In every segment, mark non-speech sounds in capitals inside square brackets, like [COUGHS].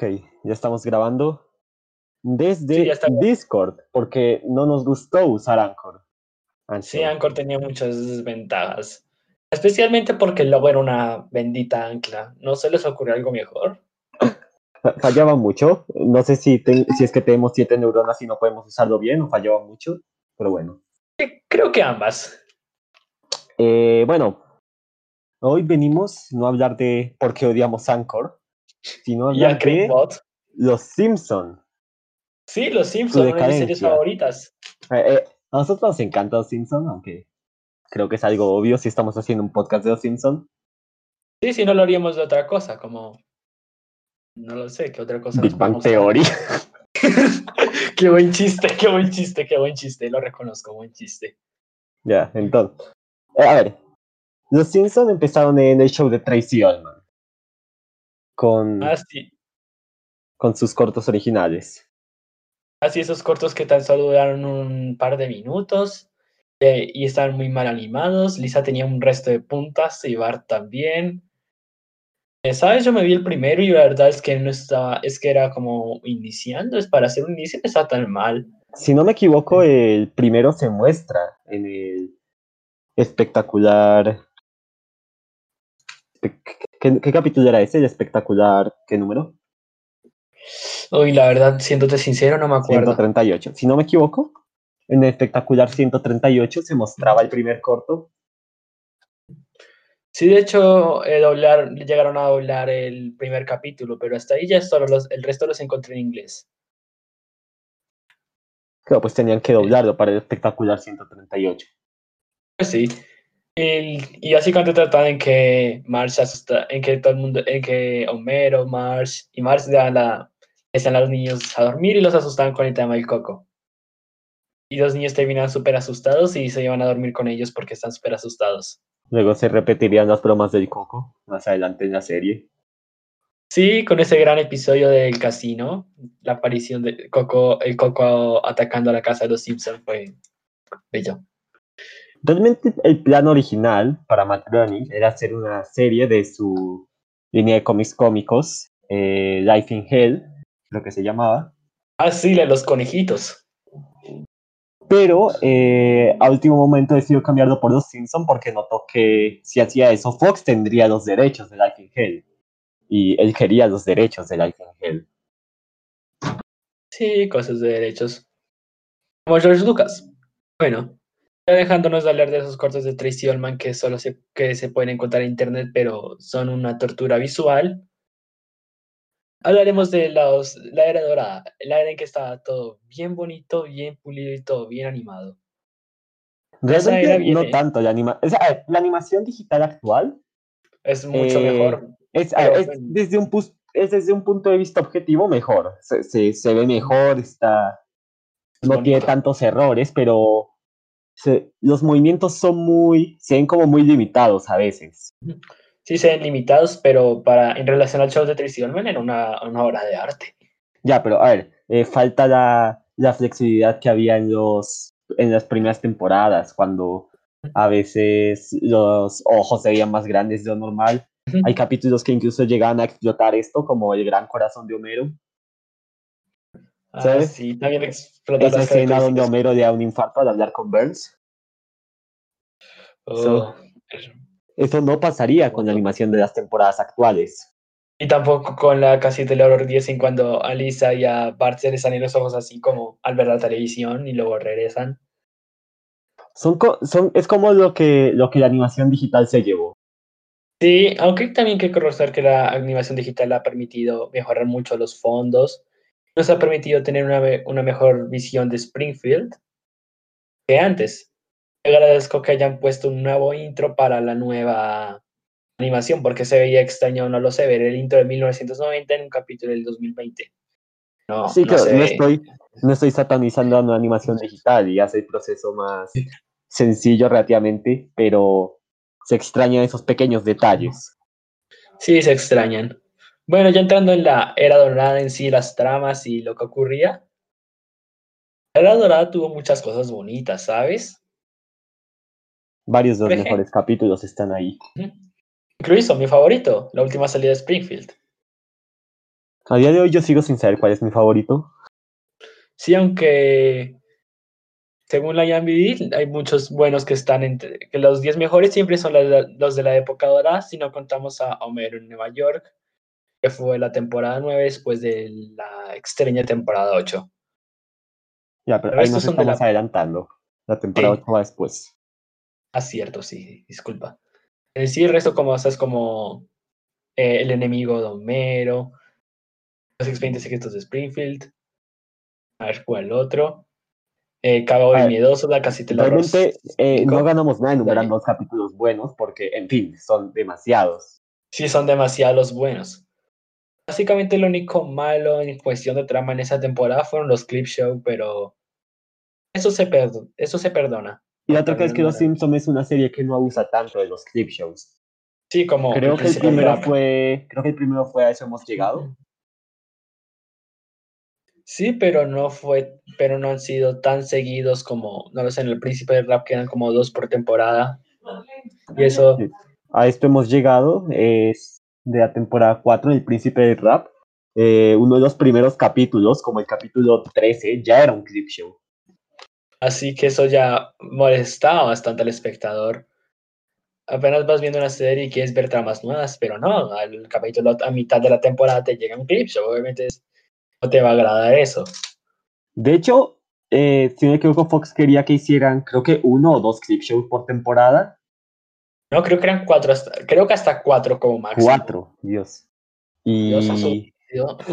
Ok, ya estamos grabando desde Sí. Discord, porque no nos gustó usar Anchor. Sí, Anchor tenía muchas desventajas. Especialmente porque el logo era una bendita ancla. ¿No se les ocurrió algo mejor? Fa- Fallaba mucho. No sé si, te- si es que tenemos siete neuronas y no podemos usarlo bien o fallaba mucho, pero bueno. Creo que ambas. Eh, bueno, hoy venimos no a hablar de por qué odiamos Anchor, Y a hablar de. Los Simpson. Sí, Los Simpsons, una de mis series favoritas. Eh, eh, a nosotros nos encanta Los Simpson, aunque creo que es algo obvio si estamos haciendo un podcast de Los Simpson. Sí, si no lo haríamos de otra cosa, como... No lo sé, ¿qué otra cosa? Big nos Bang Theory. [LAUGHS] qué buen chiste, qué buen chiste, qué buen chiste. Lo reconozco, buen chiste. Ya, entonces. eh, a ver. Los Simpson empezaron en el show de Tracy Ullman. Con, Ah, sí. con sus cortos originales. Así esos cortos que tan solo duraron un par de minutos eh, y estaban muy mal animados. Lisa tenía un resto de puntas y Bart también. Eh, ¿Sabes? Yo me vi el primero y la verdad es que no estaba, es que era como iniciando, es para hacer un inicio no está tan mal. Si no me equivoco, el primero se muestra en el espectacular. ¿Qué, capítulo era ese? ¿El espectacular? ¿Qué número? Uy, la verdad, siéndote sincero, no me acuerdo. 138. Si no me equivoco, en el espectacular 138 se mostraba el primer corto. Sí, de hecho, eh, doblar, llegaron a doblar el primer capítulo, pero hasta ahí ya solo los, el resto los encontré en inglés. Claro, pues tenían que doblarlo para el espectacular 138. Pues sí. El- y básicamente tratan en que Marge se asusta, en que todo el mundo, en que Homero, Marge y Marge dan la, están los niños a dormir y los asustan con el tema del coco. Y los niños terminan súper asustados y se llevan a dormir con ellos porque están súper asustados. Luego se repetirían las bromas del coco más adelante en la serie. Sí, con ese gran episodio del casino, la aparición de Coco, el Coco atacando a la casa de los Simpsons fue bello. Realmente el plan original para Matt Groening era hacer una serie de su línea de cómics cómicos, eh, Life in Hell, lo que se llamaba. Ah, sí, la de los conejitos. Pero eh, a último momento decidió cambiarlo por Los Simpson porque notó que si hacía eso Fox tendría los derechos de Life in Hell. Y él quería los derechos de Life in Hell. Sí, cosas de derechos. Como George Lucas. Bueno, dejándonos de hablar de esos cortos de Tracy Ullman que solo se, que se pueden encontrar en internet, pero son una tortura visual. Hablaremos de los, la era dorada, la era en que estaba todo bien bonito, bien pulido y todo bien animado. Realmente no ¿eh? tanto. La, anima o sea, a ver, la animación digital actual Es mucho Eh, mejor. es, Pero, es bueno. desde un, es desde un punto de vista objetivo mejor. Se, se, se ve mejor, está, Es no tiene bonito. tantos errores, pero se- los movimientos son muy, se ven como muy limitados a veces. Sí se ven limitados, pero para, en relación al show de Tracy Ullman era una, una obra de arte. Ya, pero a ver, eh, falta la, la flexibilidad que había en, los, en las primeras temporadas, cuando a veces los ojos se veían más grandes de lo normal. Hay capítulos que incluso llegaban a explotar esto, como el gran corazón de Homero. Ah, ¿Sabes? sí, también explotar Esa escena donde. Homero le da un infarto al hablar con Burns. Oh. Eso no pasaría con la animación de las temporadas actuales. Y tampoco con la casita del horror 10 en cuando a Lisa y a Bart se les salen los ojos así como al ver la televisión y luego regresan. Son, co- son, es como lo que, lo que la animación digital se llevó. Sí, aunque también hay que reconocer que la animación digital ha permitido mejorar mucho los fondos, nos ha permitido tener una, una mejor visión de Springfield que antes. Agradezco que hayan puesto un nuevo intro para la nueva animación, porque se veía extraño, no lo sé, ver el intro de 1990 en un capítulo del 2020. No, sí, no claro, no, estoy, no estoy satanizando la animación digital y hace el proceso más sencillo relativamente, pero se extrañan esos pequeños detalles. Sí, se extrañan. Bueno, ya entrando en la era dorada en sí, las tramas y lo que ocurría. La era dorada tuvo muchas cosas bonitas, ¿sabes? Varios de los ejemplo. mejores capítulos están ahí. Incluso mi favorito, la última salida de Springfield. A día de hoy yo sigo sin saber cuál es mi favorito. Sí, aunque según la IMDb, hay muchos buenos que están entre. que los 10 mejores siempre son los de la época dorada, si no contamos a Homero en Nueva York, que fue la temporada 9 después de la extraña temporada 8. Ya, pero ahí nos estamos adelantando. La temporada 8 va después. Ah, cierto, sí, disculpa. En sí, el resto como es como eh, el enemigo de Homero, los expedientes secretos de Springfield, a ver cuál otro. Eh, Cabo y Miedoso, la casi te lo Realmente eh, no ganamos nada enumerando los capítulos buenos porque, en fin, son demasiados. Sí, son demasiados buenos. Básicamente lo único malo en cuestión de trama en esa temporada fueron los clip show, pero eso se, eso se perdona. Y la otra cosa es que Los Simpsons es una serie que no abusa tanto de los clip shows. Sí, como. Creo que el primero fue. Creo que el primero fue a eso hemos llegado. Sí, pero no fue, pero no han sido tan seguidos como, no lo sé, en el Príncipe del Rap quedan como dos por temporada. Y eso. A esto hemos llegado, es de la temporada 4 del Príncipe del Rap. Eh, uno de los primeros capítulos, como el capítulo 13, ya era un clip show. Así que eso ya molestaba bastante al espectador. Apenas vas viendo una serie y quieres ver tramas nuevas, pero no, al capítulo a mitad de la temporada te llega un clip show, obviamente no te va a agradar eso. De hecho, eh, si me equivoco, Fox quería que hicieran, creo que uno o dos clip shows por temporada. No, creo que eran cuatro, creo que hasta cuatro como máximo. Cuatro, Dios. Y,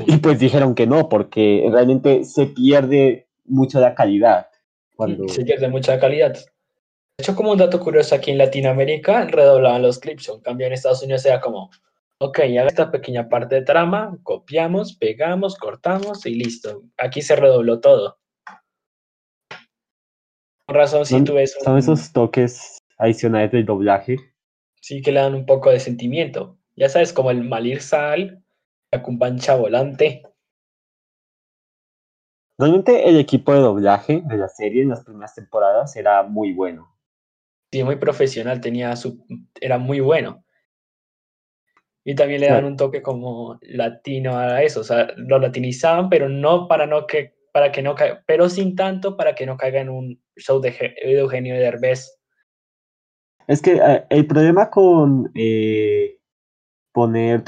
y pues dijeron que no, porque realmente se pierde mucho la calidad. Cuando... Se pierde mucha calidad. De hecho, como un dato curioso, aquí en Latinoamérica redoblaban los clips, en cambio en Estados Unidos era como Ok, haga esta pequeña parte de trama, copiamos, pegamos, cortamos y listo. Aquí se redobló todo. Con razón, si tú ves. Son esos toques adicionales del doblaje. Sí, que le dan un poco de sentimiento. Ya sabes, como el Malir Sal, la cumpancha volante. Realmente el equipo de doblaje de la serie en las primeras temporadas era muy bueno. Sí, muy profesional, tenía su, era muy bueno. Y también le dan un toque como latino a eso, o sea, lo latinizaban, pero no para no que para que no caiga, pero sin tanto para que no caiga en un show de, Eugenio Derbez. Es que eh, el problema con eh, poner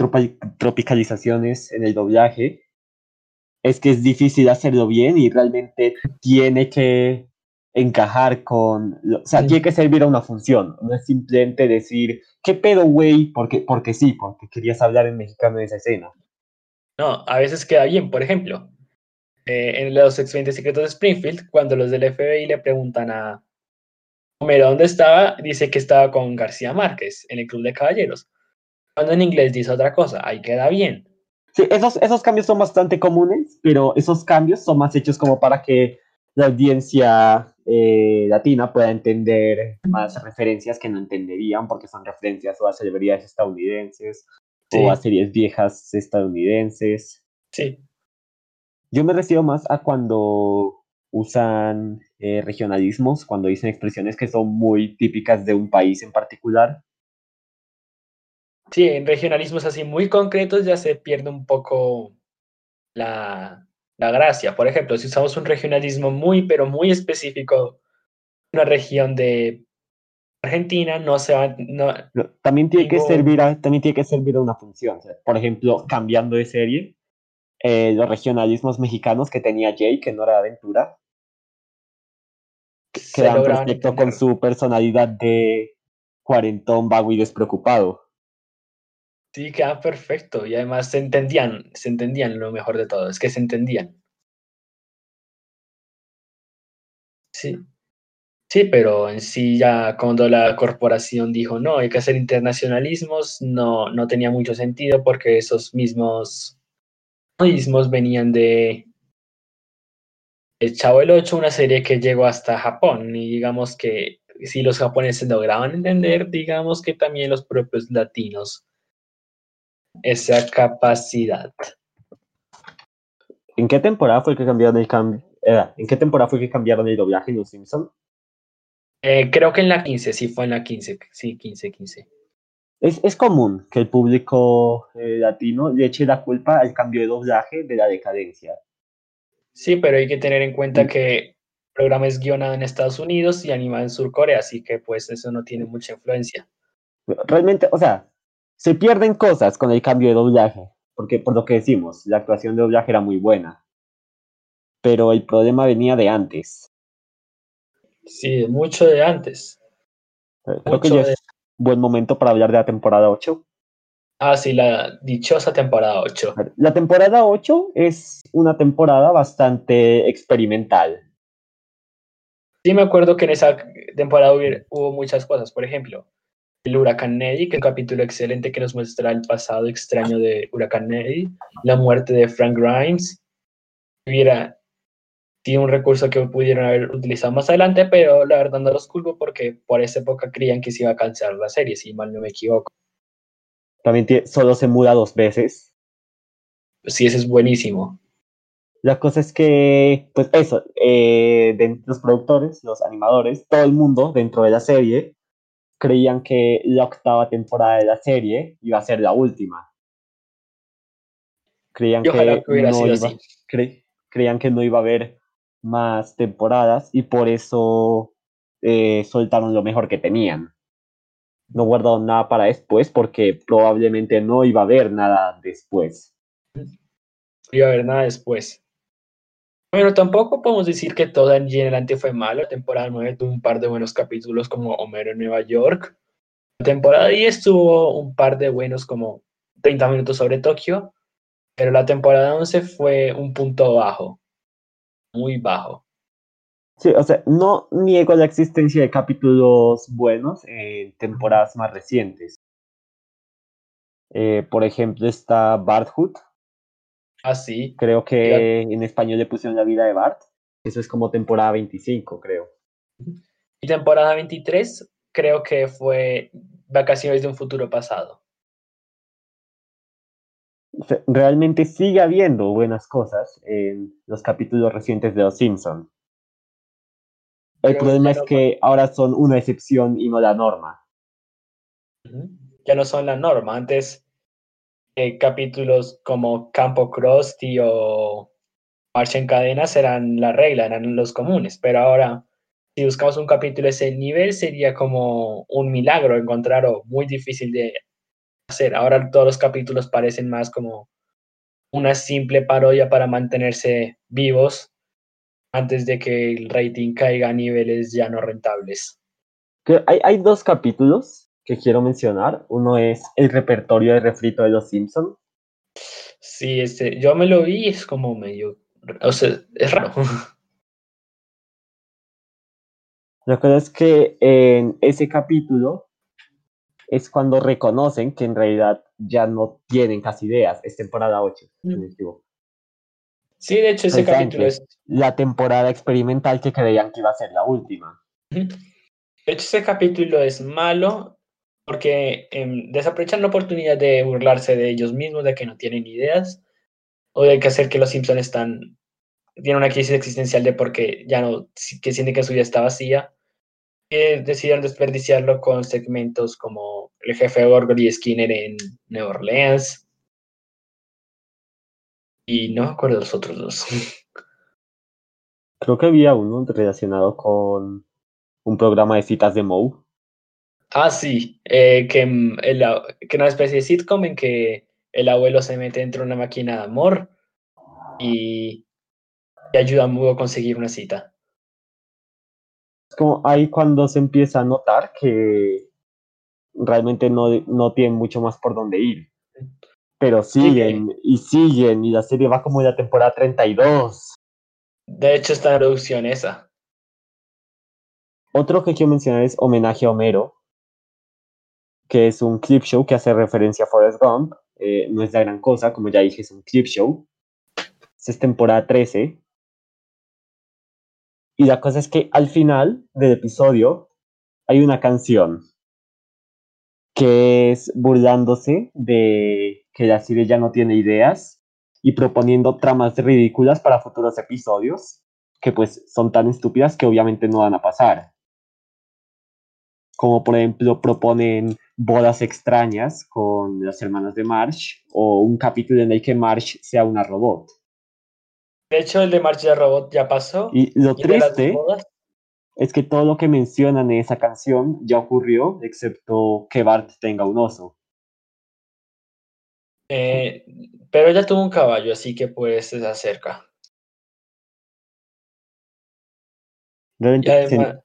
tropicalizaciones en el doblaje es que es difícil hacerlo bien y realmente tiene que encajar con, o sea, tiene que servir a una función, no es simplemente decir, ¿qué pedo, güey? Porque, porque sí, porque querías hablar en mexicano en esa escena. No, a veces queda bien, por ejemplo, eh, en los expedientes secretos de Springfield, cuando los del FBI le preguntan a Homero dónde estaba, dice que estaba con García Márquez en el Club de Caballeros. Cuando en inglés dice otra cosa, ahí queda bien. Sí, esos, esos cambios son bastante comunes, pero esos cambios son más hechos como para que la audiencia eh, latina pueda entender más referencias que no entenderían porque son referencias o a celebridades estadounidenses o a series viejas estadounidenses. Sí. Yo me refiero más a cuando usan eh, regionalismos, cuando dicen expresiones que son muy típicas de un país en particular. Sí, en regionalismos así muy concretos ya se pierde un poco la, la gracia. Por ejemplo, si usamos un regionalismo muy, pero muy específico, una región de Argentina, no se va... No, también, tiene que servir a, también tiene que servir a una función. por ejemplo, cambiando de serie, eh, los regionalismos mexicanos que tenía Jay, que no era aventura, quedan perfecto con su personalidad de cuarentón, vago y despreocupado. Sí, queda perfecto. Y además se entendían, se entendían lo mejor de todo, es que se entendían. Sí. Sí, pero en sí ya cuando la corporación dijo no, hay que hacer internacionalismos, no, no tenía mucho sentido porque esos mismos mismos venían de El Chavo el 8, una serie que llegó hasta Japón y digamos que si los japoneses lograban entender, digamos que también los propios latinos esa capacidad. ¿En qué temporada fue que cambiaron el cambio? ¿En qué temporada fue que cambiaron el doblaje de Los Simpsons? Eh, creo que en la 15, sí fue en la 15, sí, 15, 15. Es, es común que el público eh, latino le eche la culpa al cambio de doblaje de la decadencia. Sí, pero hay que tener en cuenta que el programa es guionado en Estados Unidos y animado en Surcorea, así que pues eso no tiene mucha influencia. Realmente, o sea, se pierden cosas con el cambio de doblaje, porque por lo que decimos, la actuación de doblaje era muy buena. Pero el problema venía de antes. Sí, mucho de antes. Eh, Creo que ya de- es buen momento para hablar de la temporada 8. Ah, sí, la dichosa temporada 8. La temporada 8 es una temporada bastante experimental. Sí, me acuerdo que en esa temporada hubo muchas cosas. Por ejemplo, el huracán Neddy, que es un capítulo excelente que nos muestra el pasado extraño de huracán Neddy, la muerte de Frank Grimes. Hubiera sido un recurso que pudieron haber utilizado más adelante, pero la verdad no los culpo porque por esa época creían que se iba a cancelar la serie, si mal no me equivoco. También solo se muda dos veces. Sí, ese es buenísimo. La cosa es que, pues eso, eh, de los productores, los animadores, todo el mundo dentro de la serie creían que la octava temporada de la serie iba a ser la última. Creían que no iba, cre- creían que no iba a haber más temporadas y por eso eh, soltaron lo mejor que tenían. No guardaron nada para después porque probablemente no iba a haber nada después. Iba a haber nada después. Bueno, tampoco podemos decir que todo en adelante fue malo. La temporada 9 tuvo un par de buenos capítulos como Homero en Nueva York. La temporada 10 tuvo un par de buenos como 30 minutos sobre Tokio. Pero la temporada 11 fue un punto bajo. Muy bajo. Sí, o sea, no niego la existencia de capítulos buenos en temporadas más recientes. Eh, por ejemplo, está Barthood. Así. Creo que en español le pusieron la vida de Bart. Eso es como temporada 25, creo. Y temporada 23 creo que fue Vacaciones de un futuro pasado. Realmente sigue habiendo buenas cosas en los capítulos recientes de Los Simpson. El Pero problema ya es que ahora son una excepción y no la norma. Ya no son la norma. Antes, eh, capítulos como Campo Krusty o Marcha en Cadenas eran la regla, eran los comunes. Pero ahora, si buscamos un capítulo de ese nivel, sería como un milagro encontrar o muy difícil de hacer. Ahora todos los capítulos parecen más como una simple parodia para mantenerse vivos antes de que el rating caiga a niveles ya no rentables. Hay, hay dos capítulos que quiero mencionar. Uno es el repertorio de refrito de Los Simpson. Sí, este, yo me lo vi y es como medio, o sea, es raro. [LAUGHS] La cosa es que en ese capítulo es cuando reconocen que en realidad ya no tienen casi ideas. Es temporada 8, si no me equivoco. Sí, de hecho ese capítulo es, La temporada experimental que creían que iba a ser la última. de hecho ese capítulo es malo porque em, desaprovechan la oportunidad de burlarse de ellos mismos, de que no tienen ideas o de que hacer que los Simpsons están tienen una crisis existencial de porque ya no que sienten que su vida está vacía. Eh, decidieron desperdiciarlo con segmentos como el jefe Gorgory y Skinner en Nueva Orleans. Y no me acuerdo de los otros dos. [LAUGHS] Creo que había uno relacionado con un programa de citas de Moe. Ah, sí, eh, que, mm, el que una especie de sitcom en que el abuelo se mete dentro de una máquina de amor y, y ayuda a Moe a conseguir una cita. Es como ahí cuando se empieza a notar que realmente no, no tienen mucho más por dónde ir. Pero siguen y siguen y la serie va como en la temporada 32. De hecho, está en producción esa. Otro que quiero mencionar es Homenaje a Homero, que es un clip show que hace referencia a Forrest Gump. Eh, no es la gran cosa, como ya dije, es un clip show. Esta es temporada 13. Y la cosa es que al final del episodio hay una canción que es burlándose de que la serie ya no tiene ideas y proponiendo tramas ridículas para futuros episodios que pues son tan estúpidas que obviamente no van a pasar. Como por ejemplo proponen bodas extrañas con las hermanas de Marsh o un capítulo en el que Marsh sea una robot. De hecho, el de March de Robot ya pasó. Y lo ¿Y triste es que todo lo que mencionan en esa canción ya ocurrió, excepto que Bart tenga un oso. Eh, pero ella tuvo un caballo, así que pues se acerca. Realmente se- además,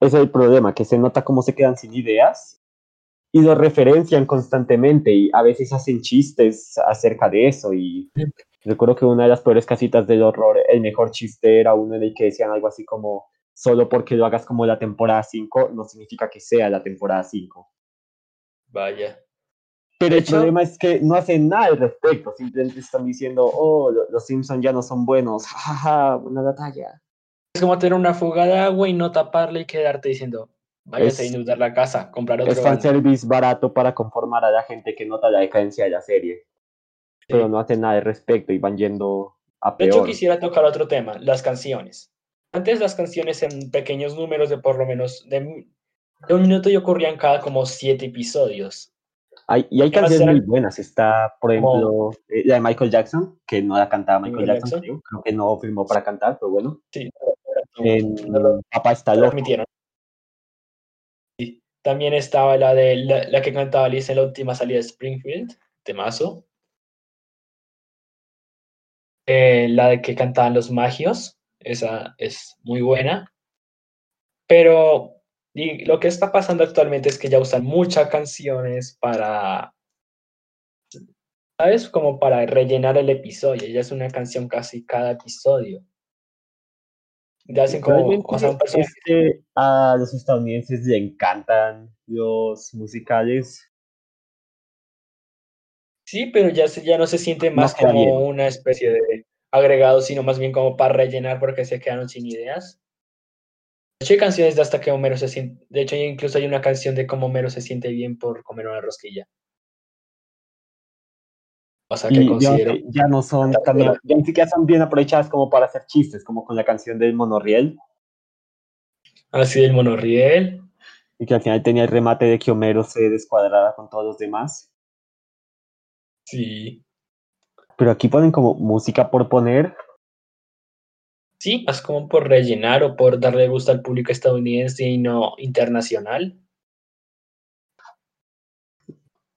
ese es el problema, que se nota cómo se quedan sin ideas y lo referencian constantemente y a veces hacen chistes acerca de eso y recuerdo que una de las peores casitas del horror, el mejor chiste era uno en el que decían algo así como solo porque lo hagas como la temporada 5 no significa que sea la temporada 5. vaya. Pero el hecho- problema es que no hacen nada al respecto, simplemente están diciendo, oh, lo- los Simpsons ya no son buenos, [LAUGHS] jajaja, buena batalla. Es como tener una fuga de agua y no taparla y quedarte diciendo, váyase a Es- inundar la casa, comprar Es otro balde. fanservice barato para conformar a la gente que nota la decadencia de la serie. Pero Sí. no hacen nada al respecto y van yendo a De hecho, peor. quisiera tocar otro tema, las canciones. Antes las canciones en pequeños números de por lo menos de, de un minuto y ocurrían cada como siete episodios. Hay, y hay ¿Qué más canciones muy buenas. Está, por ejemplo, eh, la de Michael Jackson, que no la cantaba Michael Jackson, Jackson. creo. Creo que no firmó para cantar, pero bueno. Sí, En no lo- Papá está lo loco. Sí. También estaba la de la, la que cantaba Liz en la última salida de Springfield, temazo. Eh, la de que cantaban los magios, esa es muy buena. Pero y lo que está pasando actualmente es que ya usan muchas canciones para, ¿sabes? Como para rellenar el episodio. Ya es una canción casi cada episodio. Ya hacen como, personaje es que a los estadounidenses le encantan los musicales. Sí, pero ya, se- ya no se siente más como bien. una especie de agregado, sino más bien como para rellenar porque se quedaron sin ideas. Hecho, hay canciones de hasta que Homero se siente. De hecho, incluso hay una canción de cómo Homero se siente bien por comer una rosquilla. O sea, que Y considero. ya no son bien. ya ni siquiera son bien aprovechadas como para hacer chistes, como con la canción del monorriel, Así del monorriel. y que al final tenía el remate de que Homero se descuadrara con todos los demás. Sí. Pero aquí ponen como música por poner. Sí, más como por rellenar o por darle gusto al público estadounidense y no internacional.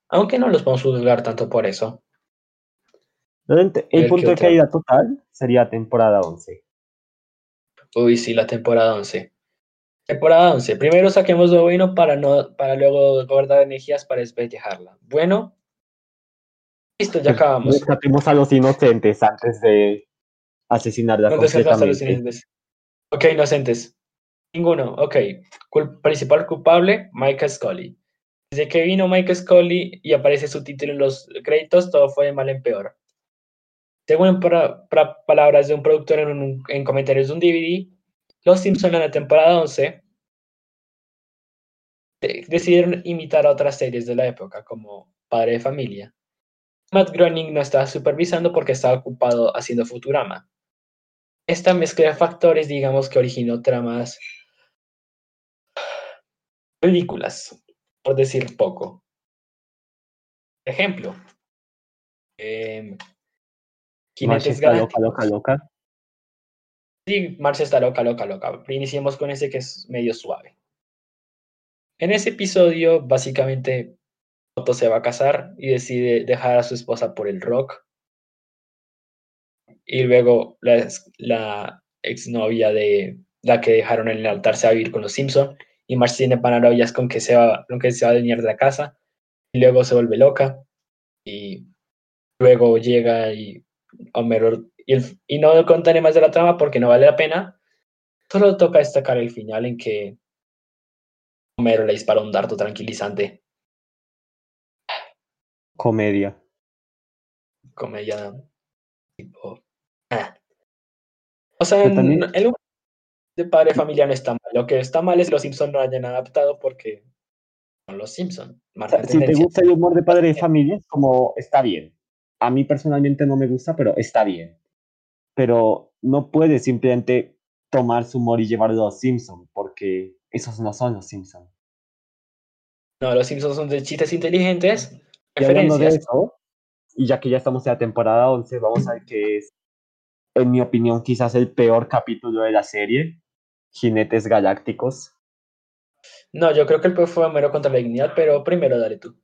Aunque no los podemos juzgar tanto por eso. El punto ¿qué de caída total sería temporada 11. Uy, sí, la temporada 11. Temporada 11. Primero saquemos lo bueno para, no, para luego guardar energías para despejejarla. Bueno. Listo, ya acabamos. Rescatemos a los inocentes antes de asesinarla ¿Dónde se hasta los completamente. inocentes? Ok, inocentes. Ninguno. Ok. Cul- principal culpable, Mike Scully. Desde que vino Mike Scully y aparece su título en los créditos, todo fue de mal en peor. Según pra- palabras de un productor en, un- en comentarios de un DVD, Los Simpson en la temporada 11 de- decidieron imitar a otras series de la época, como Padre de Familia. Matt Groening no estaba supervisando porque estaba ocupado haciendo Futurama. Esta mezcla de factores, digamos que originó tramas ridículas, por decir poco. Ejemplo. em, Marcia Jinetes está loca, loca, loca. Sí, Marcia está loca, loca, loca. Iniciemos con ese que es medio suave. En ese episodio, básicamente, Otto se va a casar y decide dejar a su esposa por el rock. Y luego la, ex- la exnovia de la que dejaron en el altar se va a vivir con los Simpson. Y Marcia tiene paranoias con que se va, con que se va a venir de la casa. Y luego se vuelve loca. Y luego llega y Homero. Y, el- y no contaré más de la trama porque no vale la pena. Solo toca destacar el final en que Homero le dispara un dardo tranquilizante. Comedia. Como ella. Tipo. ah. O sea, Pero también- n- el humor de padre familiar no está mal. Lo que está mal es que los Simpsons no hayan adaptado porque son los Simpsons. O sea, si te gusta el humor de padre de familia, es como está bien. A mí personalmente no me gusta, pero está bien. Pero no puedes simplemente tomar su humor y llevarlo a los Simpson, porque esos no son los Simpson. No, los Simpsons son de chistes inteligentes. Y hablando de Referencias. eso, y ya que ya estamos en la temporada 11, vamos a ver que es, en mi opinión, quizás el peor capítulo de la serie, Jinetes Galácticos. No, yo creo que el peor fue Homero contra la dignidad, pero primero dale tú.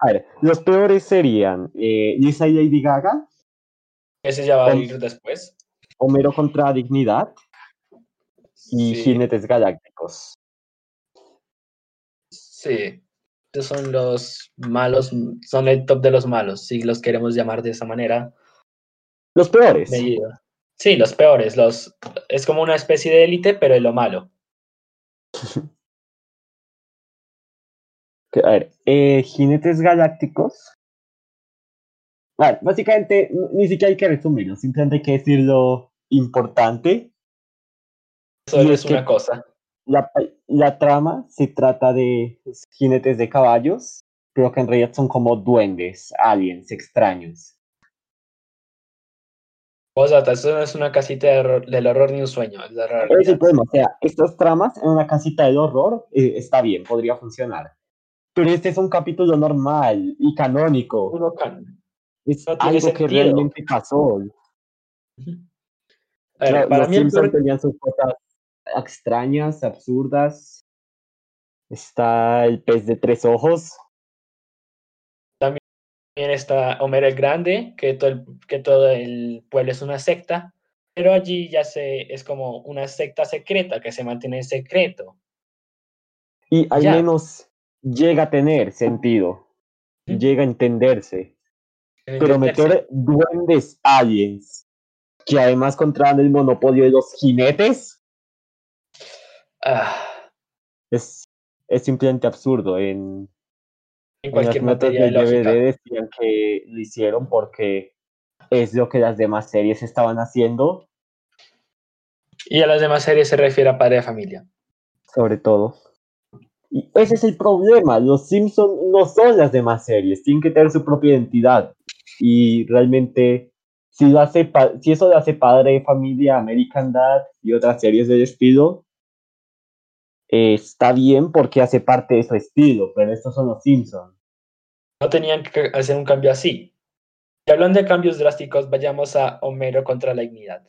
A ver, los peores serían eh, Lisa y Lady Gaga, Ese ya va a ir después. Homero contra Dignidad y Sí, Jinetes Galácticos. sí. Son los malos, son el top de los malos, si los queremos llamar de esa manera. Los peores. medida. Sí, los peores. Los, es como una especie de élite, pero de lo malo. [LAUGHS] A ver, eh, Jinetes Galácticos. A ver, básicamente ni siquiera hay que resumirlo, simplemente hay que decir lo importante. Solo es es que- una cosa. La, la trama se trata de jinetes de caballos, pero que en realidad son como duendes, aliens, extraños. Posdata, eso no es una casita de horror- del horror ni un sueño. Es es el problema, o sea, estas tramas en una casita del horror eh, está bien, podría funcionar. Pero este es un capítulo normal y canónico. Uno can- Es no algo que realmente pasó. A ver, Claro, para los mí el Simpsons peor- tenían sus cosas extrañas, absurdas. Está el pez de tres ojos. también está Homero el Grande, que todo el, que todo el pueblo es una secta, pero allí ya se, es como una secta secreta que se mantiene en secreto. Y al Ya. menos llega a tener sentido. Llega a entenderse. en Pero meter duendes aliens que además controlan el monopolio de los jinetes Ah, es, es simplemente absurdo. En, en en las cualquier notas materia de del lógica. DVD decían que lo hicieron porque es lo que las demás series estaban haciendo, Y a las demás series se refiere a padre de familia. sobre todo. Y ese es el problema. Los Simpsons no son las demás series. Tienen que tener su propia identidad. Y realmente, si, lo hace si eso lo hace Padre de Familia, American Dad y otras series del estilo, eh, está bien porque hace parte de su estilo. Pero estos son los Simpsons. No tenían que hacer un cambio así. Y hablando de cambios drásticos, vayamos a Homero contra la dignidad.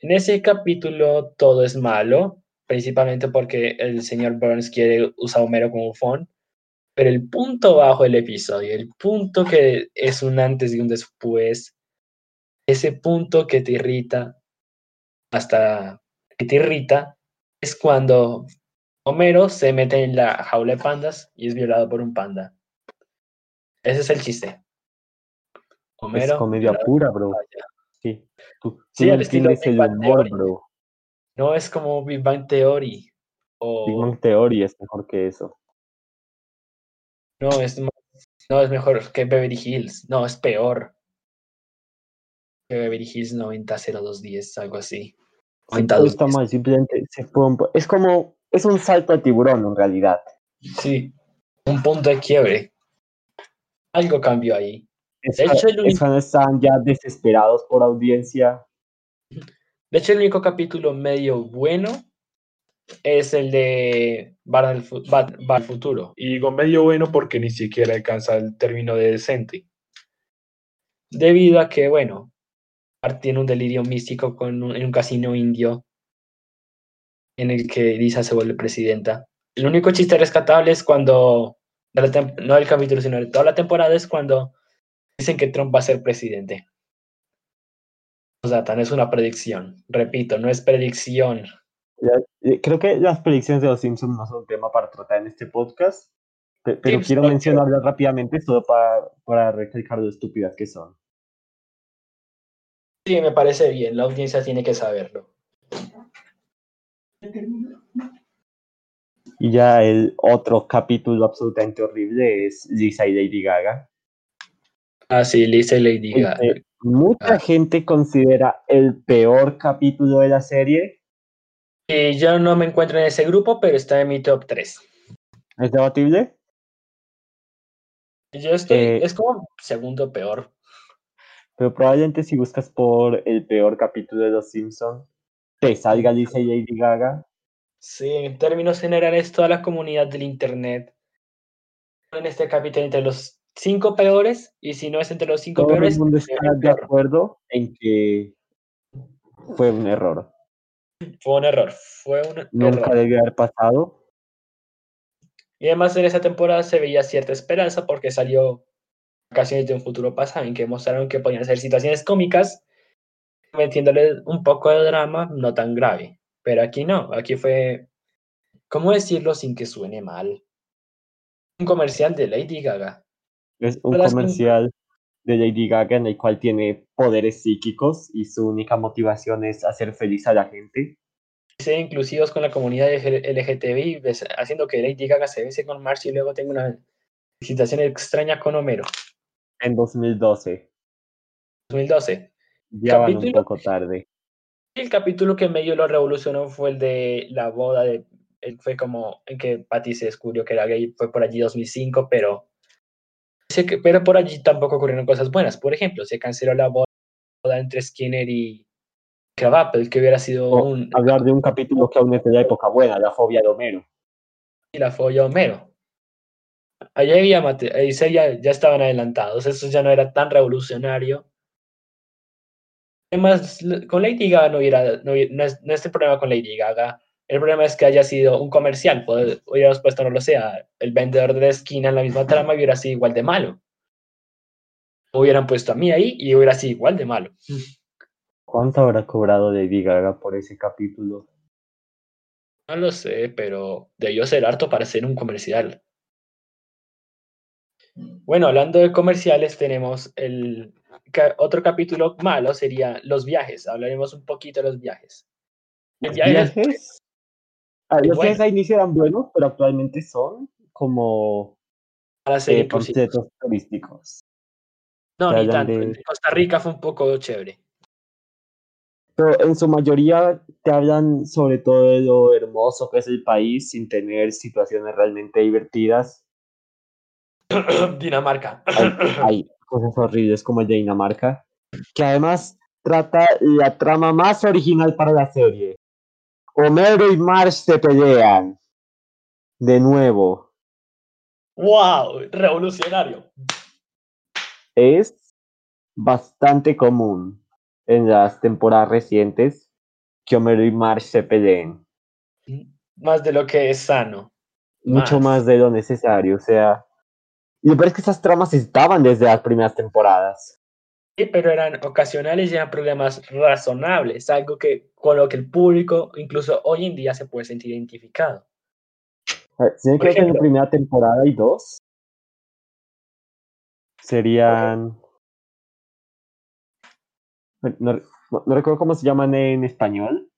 En ese capítulo todo es malo, principalmente porque el señor Burns quiere usar a Homero como fon. Pero el punto bajo del episodio, el punto que es un antes y un después, ese punto que te irrita, hasta que te irrita, es cuando Homero se mete en la jaula de pandas y es violado por un panda. Ese es el chiste. Homero. es comedia pura, bro. Sí. Tú, tú Sí, no al estilo Big el humor, bro. No es como Big Bang Theory. O, Big Bang Theory es mejor que eso. No, es, no, es mejor que Beverly Hills. No, es peor. Que Beverly Hills 900210, algo así. Todo está 9210. mal, simplemente se fue un Es como, es un salto al tiburón en realidad. Sí, un punto de quiebre. Algo cambió ahí. Es, De hecho, el es único- están ya desesperados por audiencia. De hecho, el único capítulo medio bueno es el de Bar al, Fu- Bar- Bar al Futuro. Y digo medio bueno porque ni siquiera alcanza el término de decente. Debido a que, bueno, tiene un delirio místico con un- en un casino indio en el que Lisa se vuelve presidenta. El único chiste rescatable es cuando, de la no del capítulo, sino de toda la temporada, es cuando dicen que Trump va a ser presidente. O sea, no es una predicción. Repito, no es predicción. Eh, Creo que las predicciones de los Simpsons no son tema para tratar en este podcast, pe- pero Sí, quiero mencionarlas rápidamente solo para, para recalcar lo estúpidas que son. Sí, me parece bien. La audiencia tiene que saberlo. Y ya el otro capítulo absolutamente horrible es Lisa y Lady Gaga. Ah, sí, Lisa y Lady el Gaga. mucha Ah. gente considera el peor capítulo de la serie. Y yo no me encuentro en ese grupo, pero está en mi top 3. ¿Es debatible? Yo estoy, Eh, es como segundo peor. Pero probablemente si buscas por el peor capítulo de Los Simpsons, te salga Lisa y Lady Gaga. Sí, en términos generales, toda la comunidad del Internet en este capítulo entre los cinco peores, y si no es entre los cinco Todo peores, el mundo es está el de acuerdo en que fue un error. fue un error, fue un Nunca error. debió haber pasado. Y además en esa temporada se veía cierta esperanza porque salió Vacaciones de un futuro pasado, en que mostraron que podían ser situaciones cómicas, metiéndole un poco de drama, no tan grave. Pero aquí no, aquí fue, ¿cómo decirlo sin que suene mal? Un comercial de Lady Gaga. Es un comercial de Lady Gaga en el cual tiene poderes psíquicos y su única motivación es hacer feliz a la gente. ser inclusivos con la comunidad LGTBI, bes- haciendo que Lady Gaga se bese con Marcy y luego tenga una situación extraña con Homero. En 2012. 2012. Ya van un poco tarde. El capítulo que medio lo revolucionó fue el de la boda de. él Fue como en que Patty se descubrió que era gay, fue por allí 2005, pero. pero por allí tampoco ocurrieron cosas buenas. Por ejemplo, se canceló la boda entre Skinner y Krabappel, que hubiera sido un, hablar de un capítulo que aún es de la época buena, la fobia de Homero. y la folla Homero. Allá había mate- ahí se ya, ya estaban adelantados, eso ya no era tan revolucionario. Además, con Lady Gaga no hubiera, no, hubiera- no es, no es el problema con Lady Gaga. El problema es que haya sido un comercial. Hubiéramos puesto, no lo sea, el vendedor de la esquina en la misma trama y hubiera sido igual de malo. Hubieran puesto a mí ahí y hubiera sido igual de malo. ¿Cuánto habrá cobrado Lady Gaga por ese capítulo? No lo sé, pero debió ser harto para hacer un comercial. Bueno, hablando de comerciales, tenemos el ca- otro capítulo malo, sería los viajes. Hablaremos un poquito de los viajes. ¿Los viaje es- viajes? Ah, los bueno. viajes a inicio eran buenos, pero actualmente son como para ser eh, panfletos turísticos. No, ni tanto. de Costa Rica fue un poco chévere. Pero en su mayoría te hablan sobre todo de lo hermoso que es el país sin tener situaciones realmente divertidas. [COUGHS] Dinamarca. Hay, hay [COUGHS] cosas horribles como el de Dinamarca, que además trata la trama más original para la serie. Homero y Marge se pelean. De nuevo. ¡Wow! Revolucionario. Es bastante común en las temporadas recientes que Homero y Marge se peleen. Más de lo que es sano. Mucho Más. más de lo necesario. O sea. Y me parece que esas tramas estaban desde las primeras temporadas. Sí, pero eran ocasionales y eran problemas razonables, algo que con lo que el público, incluso hoy en día, se puede sentir identificado. Si creo que en la primera temporada hay dos. Serían. No, no- no recuerdo cómo se llaman en español,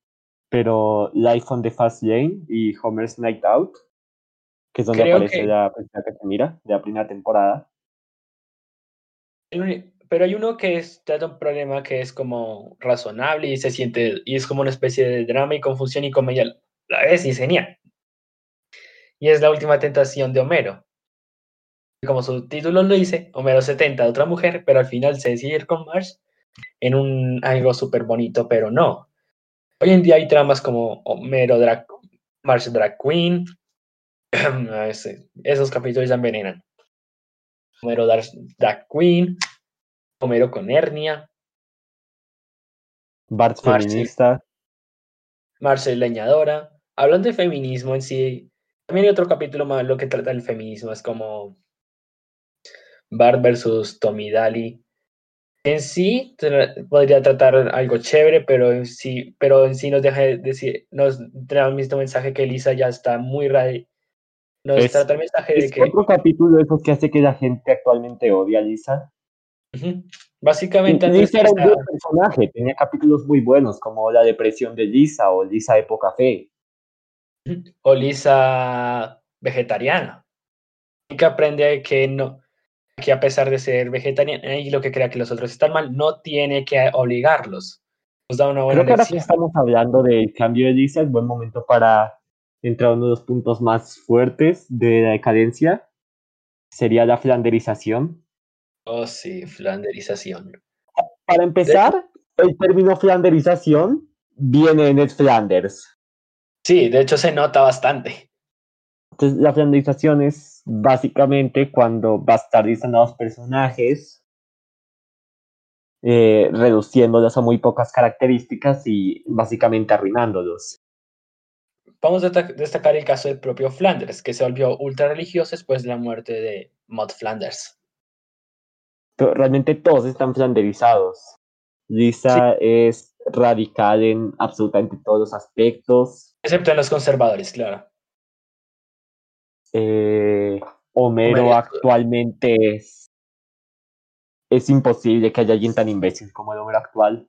pero Life on the Fast Lane y Homer's Night Out, que es donde Creo aparece que- la persona que se mira de la primera temporada. Pero hay uno que es, trata un problema que es como razonable y se siente, y es como una especie de drama y confusión y comedia la vez y genial. Y es la última tentación de Homero. Como su título lo dice, Homero se tenta a otra mujer, pero al final se decide ir con Marge en un algo súper bonito, pero no. Hoy en día hay tramas como Homero Drag, Marge Drag Queen. [CLEARS THROAT] Esos capítulos ya envenenan. Homero Drag Queen. Homero con hernia. Bart feminista. Marce leñadora. Hablando de feminismo en sí, también hay otro capítulo más lo que trata el feminismo. Es como Bart versus Tommy Daly. En sí tra- podría tratar algo chévere, pero en sí, pero en sí nos deja de decir, nos trae el mismo mensaje que Lisa ya está muy radi Nos Es- el mensaje de Es que otro capítulo de esos que hace que la gente actualmente odia a Lisa. ujú, básicamente antes Lisa era un buen personaje, tenía capítulos muy buenos, como La depresión de Lisa o Lisa época fe. o Lisa vegetariana. Y que aprende que no, que a pesar de ser vegetariana y lo que crea que los otros están mal, no tiene que obligarlos. Nos da una buena Creo que ahora que estamos hablando del cambio de Lisa, es buen momento para entrar a uno de los puntos más fuertes de la decadencia. Sería la flanderización. Oh, sí, flanderización. Para empezar, el término flanderización viene de Ned Flanders. Sí, de hecho se nota bastante. Entonces, la flanderización es básicamente cuando bastardizan a los personajes, eh, reduciéndolos a muy pocas características y básicamente arruinándolos. Vamos a destacar el caso del propio Flanders, que se volvió ultra religioso después de la muerte de Maud Flanders. Realmente todos están flanderizados. Lisa es radical en absolutamente todos los aspectos. Excepto en los conservadores, claro. Eh, Homero, actualmente es, es imposible que haya alguien tan imbécil como el Homero actual.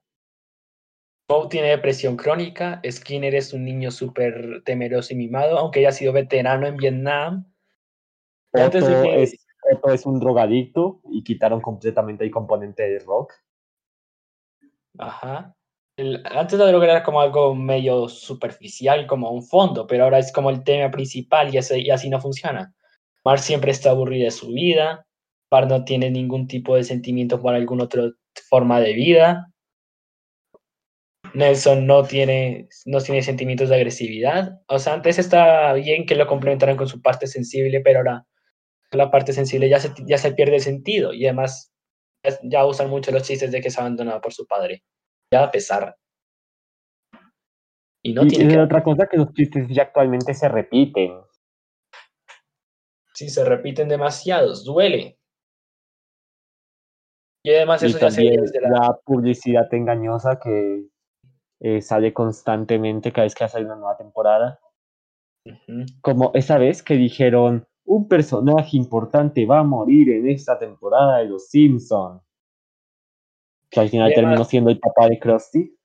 Poe tiene depresión crónica, Skinner es un niño súper temeroso y mimado, aunque haya sido veterano en Vietnam. Otto, es, es un drogadicto y quitaron completamente el componente de rock. Ajá. antes la droga era como algo medio superficial, como un fondo, pero ahora es como el tema principal y así, y así no funciona. Mar siempre está aburrida de su vida, Mar no tiene ningún tipo de sentimiento por alguna otra forma de vida. Nelson no tiene, no tiene sentimientos de agresividad. O sea, antes estaba bien que lo complementaran con su parte sensible, pero ahora la parte sensible ya se, ya se pierde el sentido y además ya usan mucho los chistes de que es abandonado por su padre. Ya a pesar. Y no tiene otra cosa que los chistes ya actualmente se repiten. Sí, se repiten demasiados, duele. Y además eso ya se desde la... la publicidad engañosa que eh, sale constantemente cada vez que hace una nueva temporada. Como esa vez que dijeron, un personaje importante va a morir en esta temporada de Los Simpsons. Que al final terminó siendo el papá de Krusty.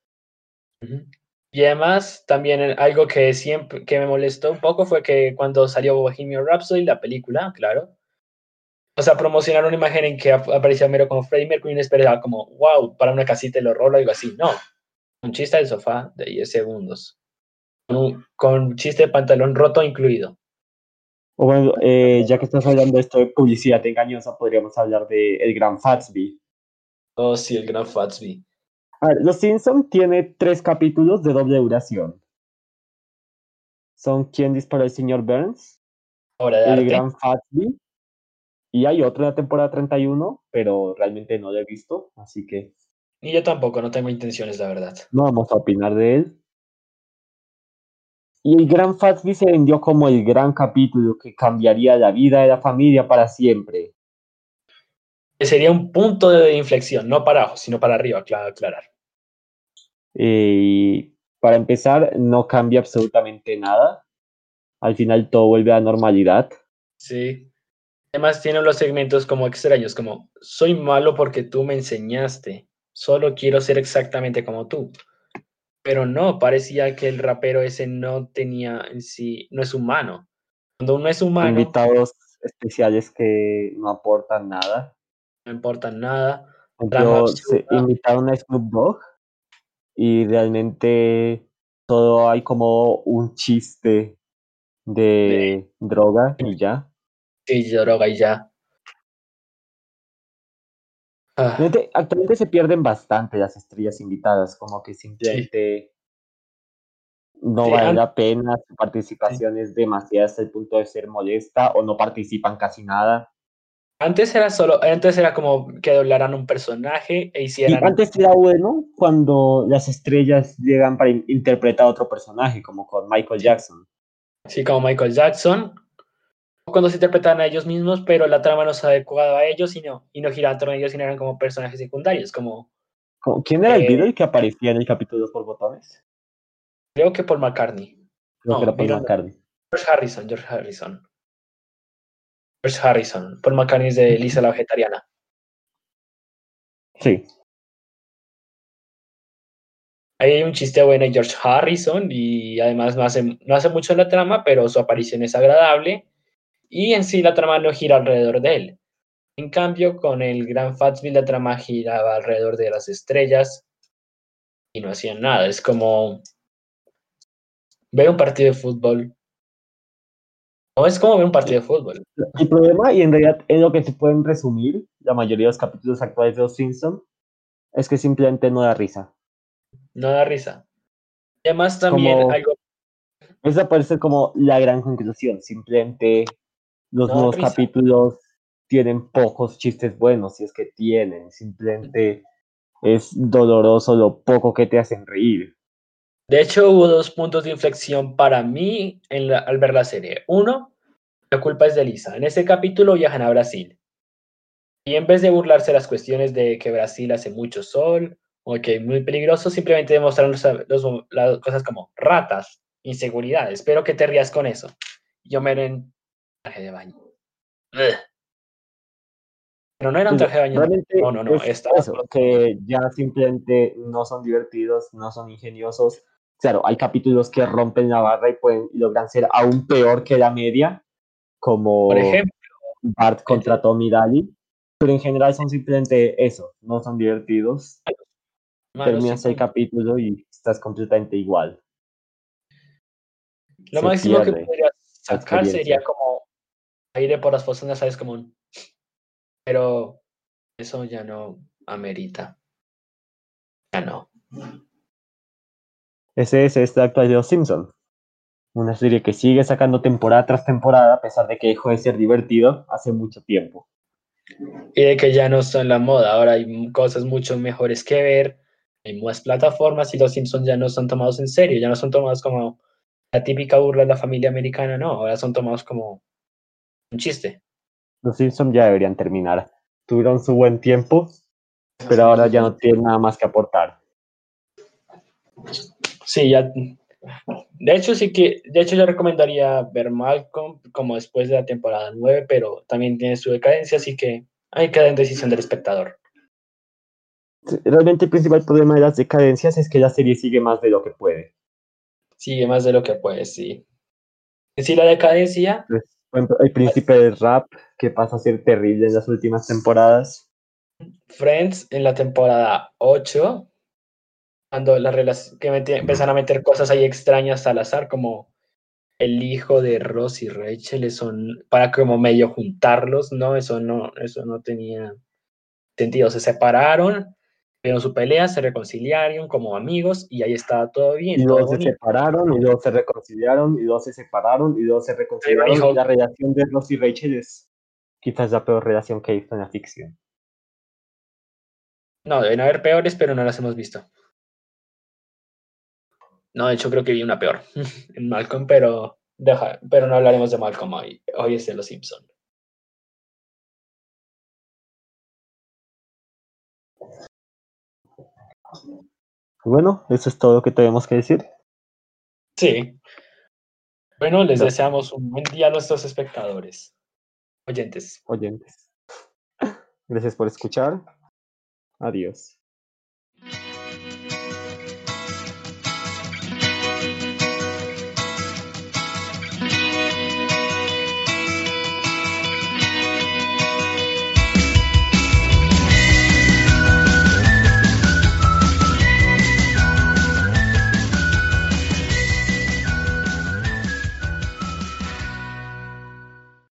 Y además, también algo que siempre que me molestó un poco fue que cuando salió Bohemian Rhapsody, la película, claro, o sea, promocionaron una imagen en que aparecía Mero como Freddie Mercury y uno esperaba como, wow, para una casita del horror o algo así. No, un chiste del sofá de 10 segundos. Con, chiste de pantalón roto incluido. O bueno, eh, ya que estás hablando de esto de publicidad engañosa, podríamos hablar de El Gran Fatsby. Oh, sí, El Gran Fatsby. A ver, Los Simpson tiene tres capítulos de doble duración. Son ¿Quién disparó al señor Burns? el Gran Fatsby. Y hay otro en la temporada 31, pero realmente no lo he visto, así que y yo tampoco, no tengo intenciones, la verdad. No vamos a opinar de él. Y el Gran Fatsby se vendió como el gran capítulo que cambiaría la vida de la familia para siempre. Que sería un punto de inflexión, no para abajo, sino para arriba, claro, aclarar. Y para empezar, no cambia absolutamente nada. Al final todo vuelve a normalidad. Sí. Además tienen los segmentos como extraños, como soy malo porque tú me enseñaste solo quiero ser exactamente como tú. Pero no, parecía que el rapero ese no tenía en sí, no es humano. Cuando uno es humano... Invitados especiales que no aportan nada. No importan nada. invitaron a Snoop Dogg y realmente todo hay como un chiste de, droga y ya. Sí, droga y ya. Ah. Actualmente, se pierden bastante las estrellas invitadas, como que simplemente no vale la pena, su participación es demasiada hasta el punto de ser molesta o no participan casi nada. Antes era solo, antes era como que doblaran un personaje e hicieran. Y antes era bueno cuando las estrellas llegan para interpretar a otro personaje, como con Michael Jackson. Sí, como Michael Jackson, cuando se interpretan a ellos mismos, pero la trama no se adecuaba a ellos y no, y no giraban en ellos, sino eran como personajes secundarios, como... ¿Quién era el eh, video que aparecía en el capítulo por botones? Creo que Paul McCartney. Creo que era Paul McCartney. George Harrison, George Harrison. George Harrison. Paul McCartney es de Lisa la Vegetariana. Sí. Ahí hay un chiste bueno de George Harrison y además no hace, no hace mucho la trama, pero su aparición es agradable y en sí la trama no gira alrededor de él. En cambio, con el Gran Fatsby la trama giraba alrededor de las estrellas y no hacían nada. Es como ver un partido de fútbol. No es como ver un partido de fútbol. El problema, y en realidad es lo que se pueden resumir, la mayoría de los capítulos actuales de Los Simpsons, es que simplemente no da risa. No da risa. Y además también algo esa puede ser como la gran conclusión. Simplemente los No, nuevos risa. capítulos tienen pocos chistes buenos, si es que tienen. Simplemente es doloroso lo poco que te hacen reír. De hecho, hubo dos puntos de inflexión para mí en la- al ver la serie. Uno, la culpa es de Lisa. En ese capítulo viajan a Brasil. Y en vez de burlarse las cuestiones de que Brasil hace mucho sol o que es muy peligroso, simplemente demostraron los- los- las cosas como ratas, inseguridad. Espero que te rías con eso. Yo me en traje de baño. Pero no era un Pues, traje de baño. Realmente No, no, no. es Estaba eso, que ya simplemente no son divertidos, no son ingeniosos. Claro, hay capítulos que rompen la barra y pueden y logran ser aún peor que la media, como Por ejemplo, Bart contra Tommy Daly, pero en general son simplemente eso, no son divertidos. malos Terminas el y punto. capítulo y estás completamente igual. Lo se máximo que pierde podría sacar sería como aire por las fosas nasales como un... Pero eso ya no amerita. Ya no. Ese es este actual de Los Simpson. Una serie que sigue sacando temporada tras temporada a pesar de que dejó de ser divertido hace mucho tiempo. Y de que ya no son la moda. Ahora hay cosas mucho mejores que ver. Hay más plataformas y los Simpsons ya no son tomados en serio. Ya no son tomados como la típica burla de la familia americana. No, ahora son tomados como un chiste. Los Simpson ya deberían terminar. Tuvieron su buen tiempo, pero ahora ya no tienen nada más que aportar. Sí, ya. De hecho, sí que, de hecho, yo recomendaría ver Malcolm como después de la temporada 9, pero también tiene su decadencia, así que hay que dar en decisión del espectador. Realmente el principal problema de las decadencias es que la serie sigue más de lo que puede. Sigue más de lo que puede, sí. Sí, la decadencia, Pues, el príncipe rap, que pasa a ser terrible en las últimas temporadas. Friends en la temporada 8, cuando la relación, que empiezan a meter cosas ahí extrañas al azar, como el hijo de Ross y Rachel, eso para como medio juntarlos, ¿no? Eso no, eso no tenía sentido. Se separaron, tuvieron su pelea, se reconciliaron como amigos y ahí estaba todo bien, Y luego se bonito. separaron, y luego se reconciliaron, y luego se separaron, y luego se reconciliaron. Y la relación de Ross y Rachel es quizás la peor relación que he visto en la ficción. No, deben haber peores, pero no las hemos visto. No, de hecho creo que vi una peor [LAUGHS] en Malcolm, pero, deja, pero no hablaremos de Malcolm hoy. Hoy es de Los Simpson. Bueno, eso es todo lo que tenemos que decir. Sí. Bueno, les No. deseamos un buen día a nuestros espectadores, oyentes. oyentes. Gracias por escuchar. Adiós.